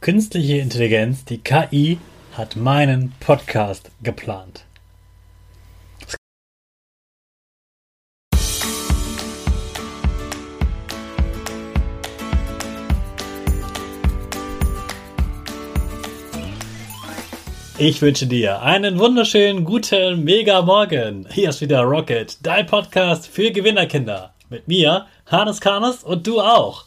Künstliche Intelligenz, die KI, hat meinen Podcast geplant. Ich wünsche dir einen wunderschönen guten Mega Morgen. Hier ist wieder Rocket, dein Podcast für Gewinnerkinder. Mit mir, Hannes Karnes und du auch.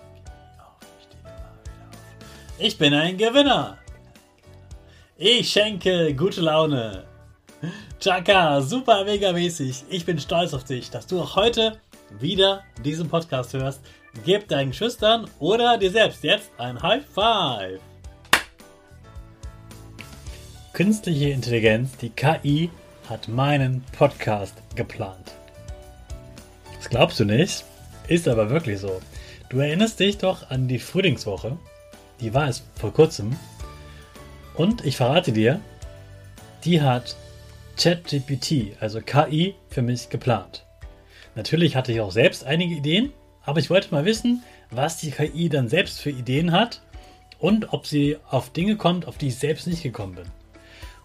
Ich bin ein Gewinner. Ich schenke gute Laune. Chaka, super mega mäßig. Ich bin stolz auf dich, dass du auch heute wieder diesen Podcast hörst. Gib deinen Schüchtern oder dir selbst jetzt ein High Five. Künstliche Intelligenz, die KI, hat meinen Podcast geplant. Das glaubst du nicht, ist aber wirklich so. Du erinnerst dich doch an die Frühlingswoche. Die war es vor kurzem. Und ich verrate dir, die hat ChatGPT, also KI, für mich geplant. Natürlich hatte ich auch selbst einige Ideen, aber ich wollte mal wissen, was die KI dann selbst für Ideen hat und ob sie auf Dinge kommt, auf die ich selbst nicht gekommen bin.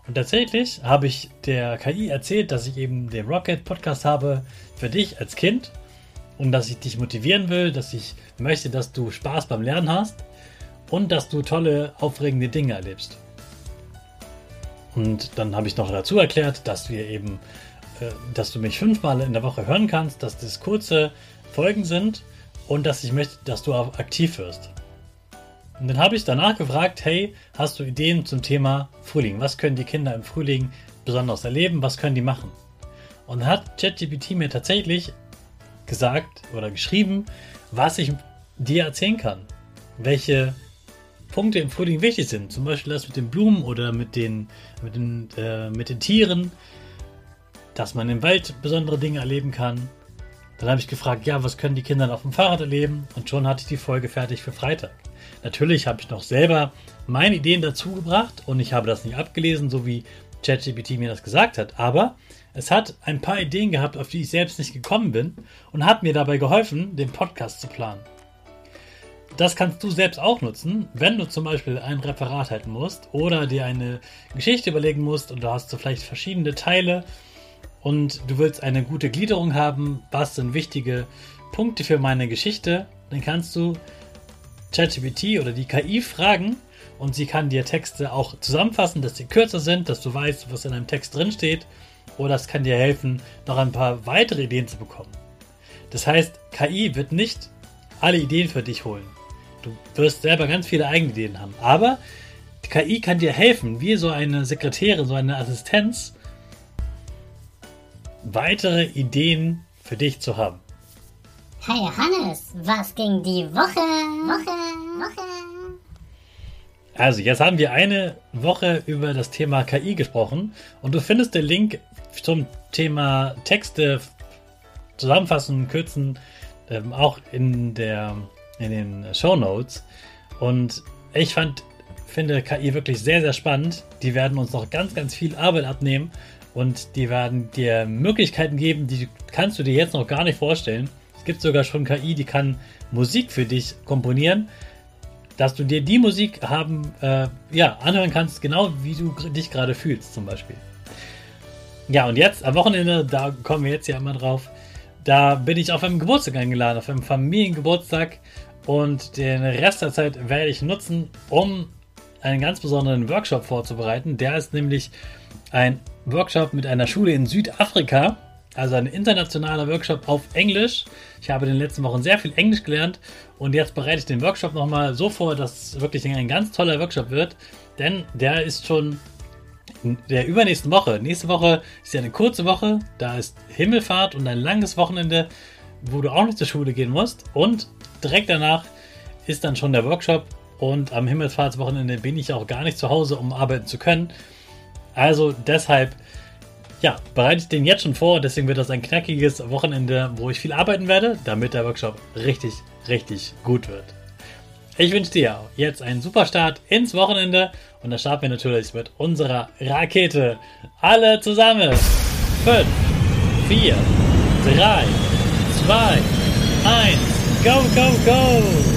Und tatsächlich habe ich der KI erzählt, dass ich eben den Rocket Podcast habe für dich als Kind und dass ich dich motivieren will, dass ich möchte, dass du Spaß beim Lernen hast und dass du tolle, aufregende Dinge erlebst. Und dann habe ich noch dazu erklärt, dass wir eben, äh, dass du mich fünfmal in der Woche hören kannst, dass das kurze Folgen sind und dass ich möchte, dass du auch aktiv wirst. Und dann habe ich danach gefragt, hey, hast du Ideen zum Thema Frühling? Was können die Kinder im Frühling besonders erleben? Was können die machen? Und hat ChatGPT mir tatsächlich gesagt oder geschrieben, was ich dir erzählen kann. Welche Punkte im Frühling wichtig sind. Zum Beispiel das mit den Blumen oder mit den, mit den, äh, mit den Tieren, dass man im Wald besondere Dinge erleben kann. Dann habe ich gefragt, ja, was können die Kinder auf dem Fahrrad erleben? Und schon hatte ich die Folge fertig für Freitag. Natürlich habe ich noch selber meine Ideen dazu gebracht und ich habe das nicht abgelesen, so wie ChatGPT mir das gesagt hat. Aber es hat ein paar Ideen gehabt, auf die ich selbst nicht gekommen bin und hat mir dabei geholfen, den Podcast zu planen. Das kannst du selbst auch nutzen, wenn du zum Beispiel ein Referat halten musst oder dir eine Geschichte überlegen musst und du hast so vielleicht verschiedene Teile und du willst eine gute Gliederung haben, was sind wichtige Punkte für meine Geschichte, dann kannst du ChatGPT oder die KI fragen und sie kann dir Texte auch zusammenfassen, dass sie kürzer sind, dass du weißt, was in einem Text drin steht oder es kann dir helfen, noch ein paar weitere Ideen zu bekommen. Das heißt, KI wird nicht alle Ideen für dich holen. Du wirst selber ganz viele eigene Ideen haben. Aber die KI kann dir helfen, wie so eine Sekretärin, so eine Assistenz, weitere Ideen für dich zu haben. Hey Hannes, was ging die Woche? Woche, Woche. Also, jetzt haben wir eine Woche über das Thema KI gesprochen und du findest den Link zum Thema Texte zusammenfassen, kürzen, ähm, auch in, der, in den Show Notes. Und ich fand, finde KI wirklich sehr, sehr spannend. Die werden uns noch ganz, ganz viel Arbeit abnehmen und die werden dir Möglichkeiten geben, die kannst du dir jetzt noch gar nicht vorstellen. Es gibt sogar schon KI, die kann Musik für dich komponieren dass du dir die Musik haben, äh, ja, anhören kannst, genau wie du dich gerade fühlst, zum Beispiel. Ja, und jetzt am Wochenende, da kommen wir jetzt ja immer drauf, da bin ich auf einem Geburtstag eingeladen, auf einem Familiengeburtstag und den Rest der Zeit werde ich nutzen, um einen ganz besonderen Workshop vorzubereiten. Der ist nämlich ein Workshop mit einer Schule in Südafrika also ein internationaler Workshop auf Englisch. Ich habe in den letzten Wochen sehr viel Englisch gelernt und jetzt bereite ich den Workshop nochmal so vor, dass es wirklich ein ganz toller Workshop wird. Denn der ist schon in der übernächsten Woche. Nächste Woche ist ja eine kurze Woche. Da ist Himmelfahrt und ein langes Wochenende, wo du auch nicht zur Schule gehen musst. Und direkt danach ist dann schon der Workshop. Und am Himmelfahrtswochenende bin ich auch gar nicht zu Hause, um arbeiten zu können. Also deshalb ja, bereite ich den jetzt schon vor. Deswegen wird das ein knackiges Wochenende, wo ich viel arbeiten werde, damit der Workshop richtig, richtig gut wird. Ich wünsche dir jetzt einen super Start ins Wochenende und da starten wir natürlich mit unserer Rakete. Alle zusammen. 5, 4, 3, 2, 1, go, go, go!